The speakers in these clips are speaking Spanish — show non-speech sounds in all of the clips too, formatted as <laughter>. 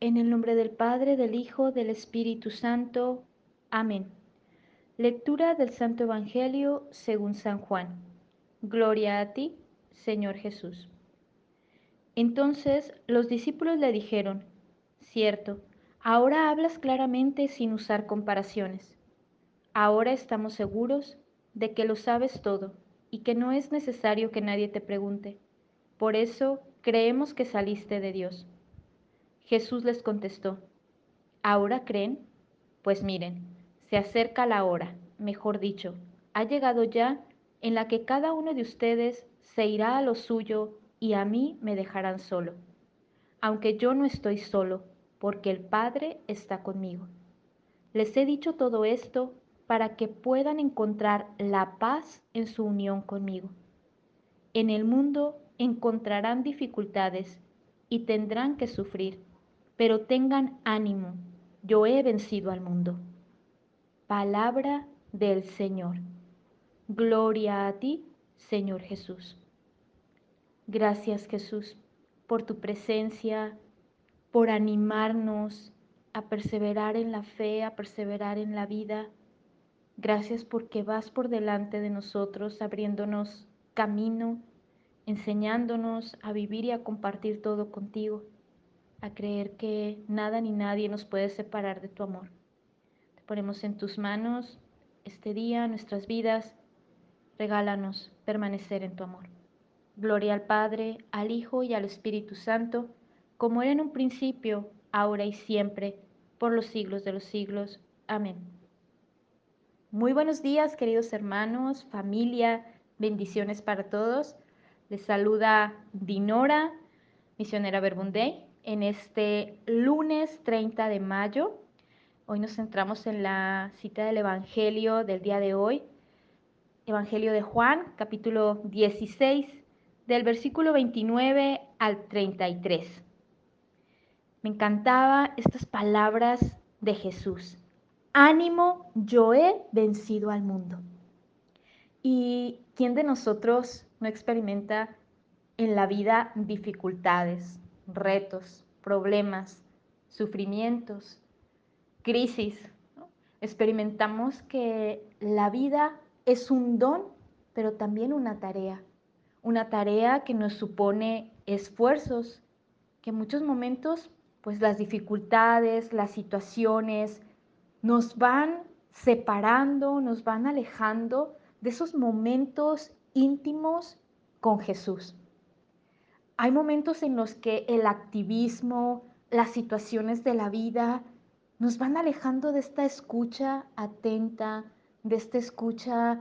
En el nombre del Padre, del Hijo, del Espíritu Santo. Amén. Lectura del Santo Evangelio según San Juan. Gloria a ti, Señor Jesús. Entonces los discípulos le dijeron, cierto, ahora hablas claramente sin usar comparaciones. Ahora estamos seguros de que lo sabes todo y que no es necesario que nadie te pregunte. Por eso creemos que saliste de Dios. Jesús les contestó, ¿ahora creen? Pues miren, se acerca la hora, mejor dicho, ha llegado ya en la que cada uno de ustedes se irá a lo suyo y a mí me dejarán solo. Aunque yo no estoy solo, porque el Padre está conmigo. Les he dicho todo esto para que puedan encontrar la paz en su unión conmigo. En el mundo encontrarán dificultades y tendrán que sufrir pero tengan ánimo, yo he vencido al mundo. Palabra del Señor. Gloria a ti, Señor Jesús. Gracias Jesús por tu presencia, por animarnos a perseverar en la fe, a perseverar en la vida. Gracias porque vas por delante de nosotros, abriéndonos camino, enseñándonos a vivir y a compartir todo contigo a creer que nada ni nadie nos puede separar de tu amor. Te ponemos en tus manos este día, nuestras vidas. Regálanos permanecer en tu amor. Gloria al Padre, al Hijo y al Espíritu Santo, como era en un principio, ahora y siempre, por los siglos de los siglos. Amén. Muy buenos días, queridos hermanos, familia, bendiciones para todos. Les saluda Dinora, misionera Verbundey en este lunes 30 de mayo. Hoy nos centramos en la cita del Evangelio del día de hoy. Evangelio de Juan, capítulo 16, del versículo 29 al 33. Me encantaba estas palabras de Jesús. Ánimo, yo he vencido al mundo. ¿Y quién de nosotros no experimenta en la vida dificultades, retos, problemas, sufrimientos, crisis. Experimentamos que la vida es un don, pero también una tarea. Una tarea que nos supone esfuerzos, que en muchos momentos, pues las dificultades, las situaciones, nos van separando, nos van alejando de esos momentos íntimos con Jesús. Hay momentos en los que el activismo, las situaciones de la vida nos van alejando de esta escucha atenta, de esta escucha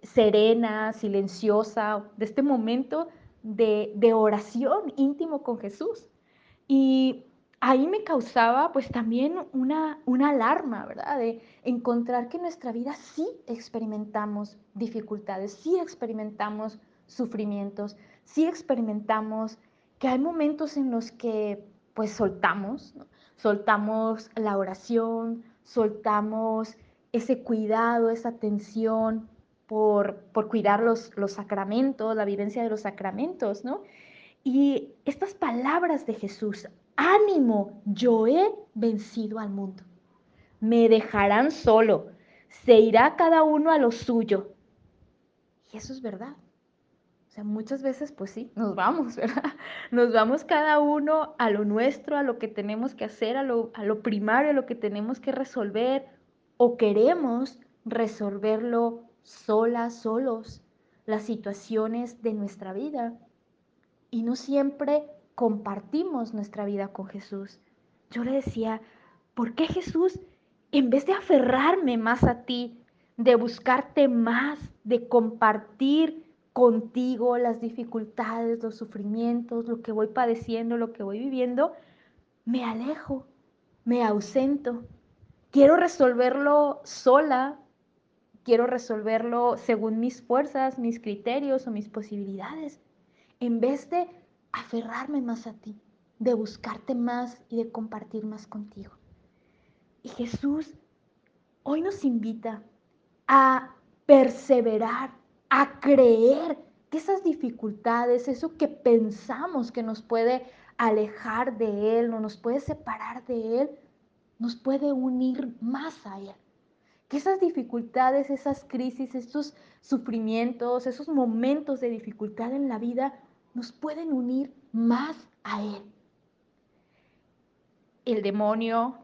serena, silenciosa, de este momento de, oración íntimo con Jesús. Y ahí me causaba pues también una, una alarma, ¿verdad? De encontrar que en nuestra vida sí experimentamos dificultades, sí experimentamos sufrimientos, sí experimentamos que hay momentos en los que pues soltamos, soltamos la oración, soltamos ese cuidado, esa atención por, por cuidar los, los sacramentos, la vivencia de los sacramentos, ¿no? Y estas palabras de Jesús, ánimo, yo he vencido al mundo. Me dejarán solo, se irá cada uno a lo suyo. Y eso es verdad muchas veces, pues sí, nos vamos, <laughs> ¿verdad? Nos vamos cada uno a lo nuestro, a lo que tenemos que hacer, a lo, a lo primario, a lo que tenemos que resolver, o queremos resolverlo solas, solos, las situaciones de nuestra vida. Y no siempre compartimos nuestra vida con Jesús. Yo le decía, ¿por qué Jesús, en vez de aferrarme más a ti, de buscarte más, de compartir contigo las dificultades, los sufrimientos, lo que voy padeciendo, lo que voy viviendo, me alejo, me ausento. Quiero resolverlo sola, quiero resolverlo según mis fuerzas, mis criterios o mis posibilidades, en vez de aferrarme más a ti, de buscarte más y de compartir más contigo. Y Jesús hoy nos invita a perseverar a creer que esas dificultades, eso que pensamos que nos puede alejar de Él, no nos puede separar de Él, nos puede unir más a Él. Que esas dificultades, esas crisis, estos sufrimientos, esos momentos de dificultad en la vida nos pueden unir más a Él. El demonio,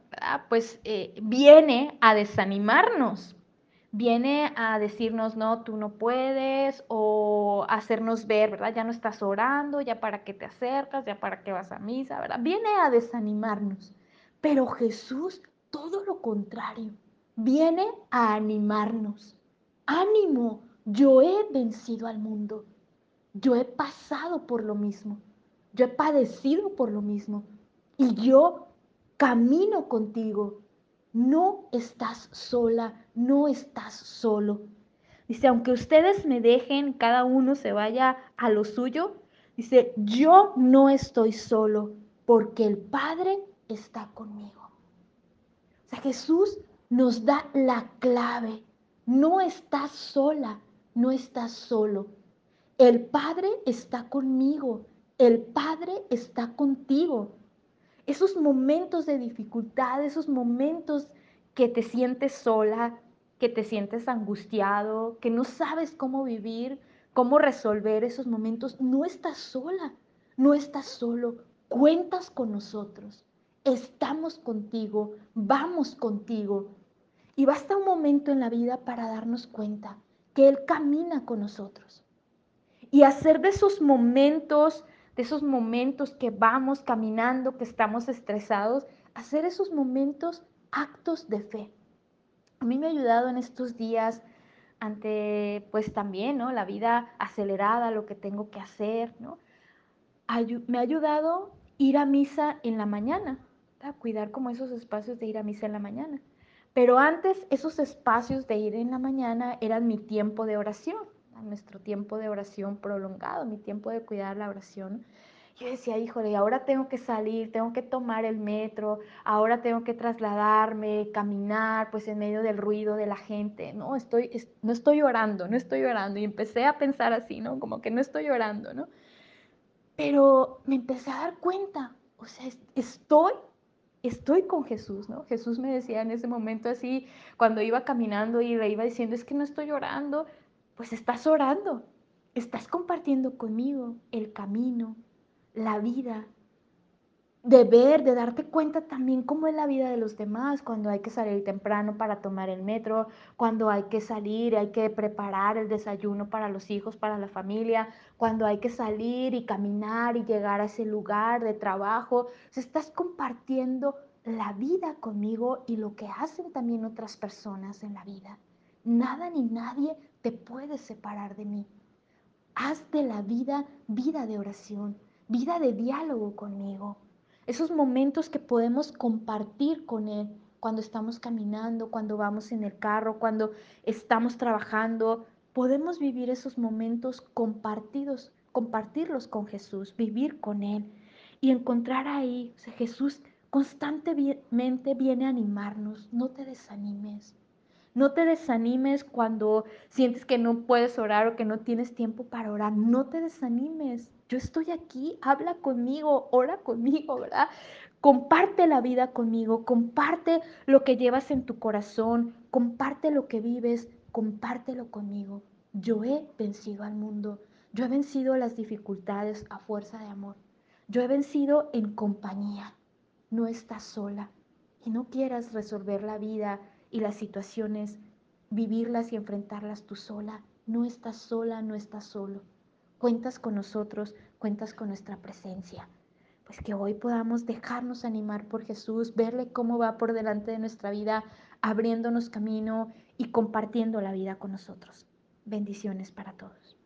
pues eh, viene a desanimarnos, viene a decirnos, no, tú no puedes, o hacernos ver, ¿verdad? Ya no estás orando, ya para qué te acercas, ya para qué vas a misa, ¿verdad? Viene a desanimarnos. Pero Jesús, todo lo contrario, viene a animarnos. Ánimo, yo he vencido al mundo. Yo he pasado por lo mismo. Yo he padecido por lo mismo. Y yo camino contigo no estás sola, no estás solo. Dice, aunque ustedes me dejen, cada uno se vaya a lo suyo, dice, yo no estoy solo porque el Padre está conmigo. O sea, Jesús nos da la clave. No estás sola, no estás solo. El Padre está conmigo, el Padre está contigo esos momentos de dificultad, esos momentos que te sientes sola, que te sientes angustiado, que no sabes cómo vivir, cómo resolver esos momentos, no estás sola, no estás solo, cuentas con nosotros, estamos contigo, vamos contigo. Y basta un momento en la vida para darnos cuenta que Él camina con nosotros. Y hacer de esos momentos de esos momentos que vamos caminando, que estamos estresados, hacer esos momentos actos de fe. A mí me ha ayudado en estos días ante pues también, ¿no? La vida acelerada, lo que tengo que hacer, ¿no? me ha ayudado ir a misa en la mañana, a cuidar como esos espacios de ir a misa en la mañana. Pero antes esos espacios de ir en la mañana eran mi tiempo de oración nuestro tiempo de oración prolongado, mi tiempo de cuidar la oración. Yo decía, híjole, ahora tengo que salir, tengo que tomar el metro, ahora tengo que trasladarme, caminar, pues en medio del ruido de la gente. No, estoy, no estoy orando, no estoy orando. Y empecé a pensar así, ¿no? Como que no estoy orando, ¿no? Pero me empecé a dar cuenta, o sea, estoy estoy con Jesús, ¿no? Jesús me decía en ese momento así, cuando iba caminando y le iba diciendo, es que no estoy orando, pues estás orando, estás compartiendo conmigo el camino, la vida, de ver, de darte cuenta también cómo es la vida de los demás, cuando hay que salir temprano para tomar el metro, cuando hay que salir, hay que preparar el desayuno para los hijos, para la familia, cuando hay que salir y caminar y llegar a ese lugar de trabajo. estás compartiendo la vida conmigo y lo que hacen también otras personas en la vida. Nada ni nadie te puede separar de mí. Haz de la vida vida de oración, vida de diálogo conmigo. Esos momentos que podemos compartir con Él cuando estamos caminando, cuando vamos en el carro, cuando estamos trabajando, podemos vivir esos momentos compartidos, compartirlos con Jesús, vivir con Él y encontrar ahí, Jesús constantemente viene a animarnos, no te desanimes, no te desanimes cuando sientes que no puedes orar o que no tienes tiempo para orar. No te desanimes. Yo estoy aquí, habla conmigo, ora conmigo, ¿verdad? Comparte la vida conmigo, comparte lo que llevas en tu corazón, comparte lo que vives, compártelo conmigo. Yo he vencido al mundo, yo he vencido las dificultades a fuerza de amor, yo he vencido en compañía. No estás sola y no quieras resolver la vida y las situaciones, vivirlas y enfrentarlas tú sola. No estás sola, no estás solo. Cuentas con nosotros, cuentas con nuestra presencia. Pues que hoy podamos dejarnos animar por Jesús, verle cómo va por delante de nuestra vida, abriéndonos camino y compartiendo la vida con nosotros. Bendiciones para todos.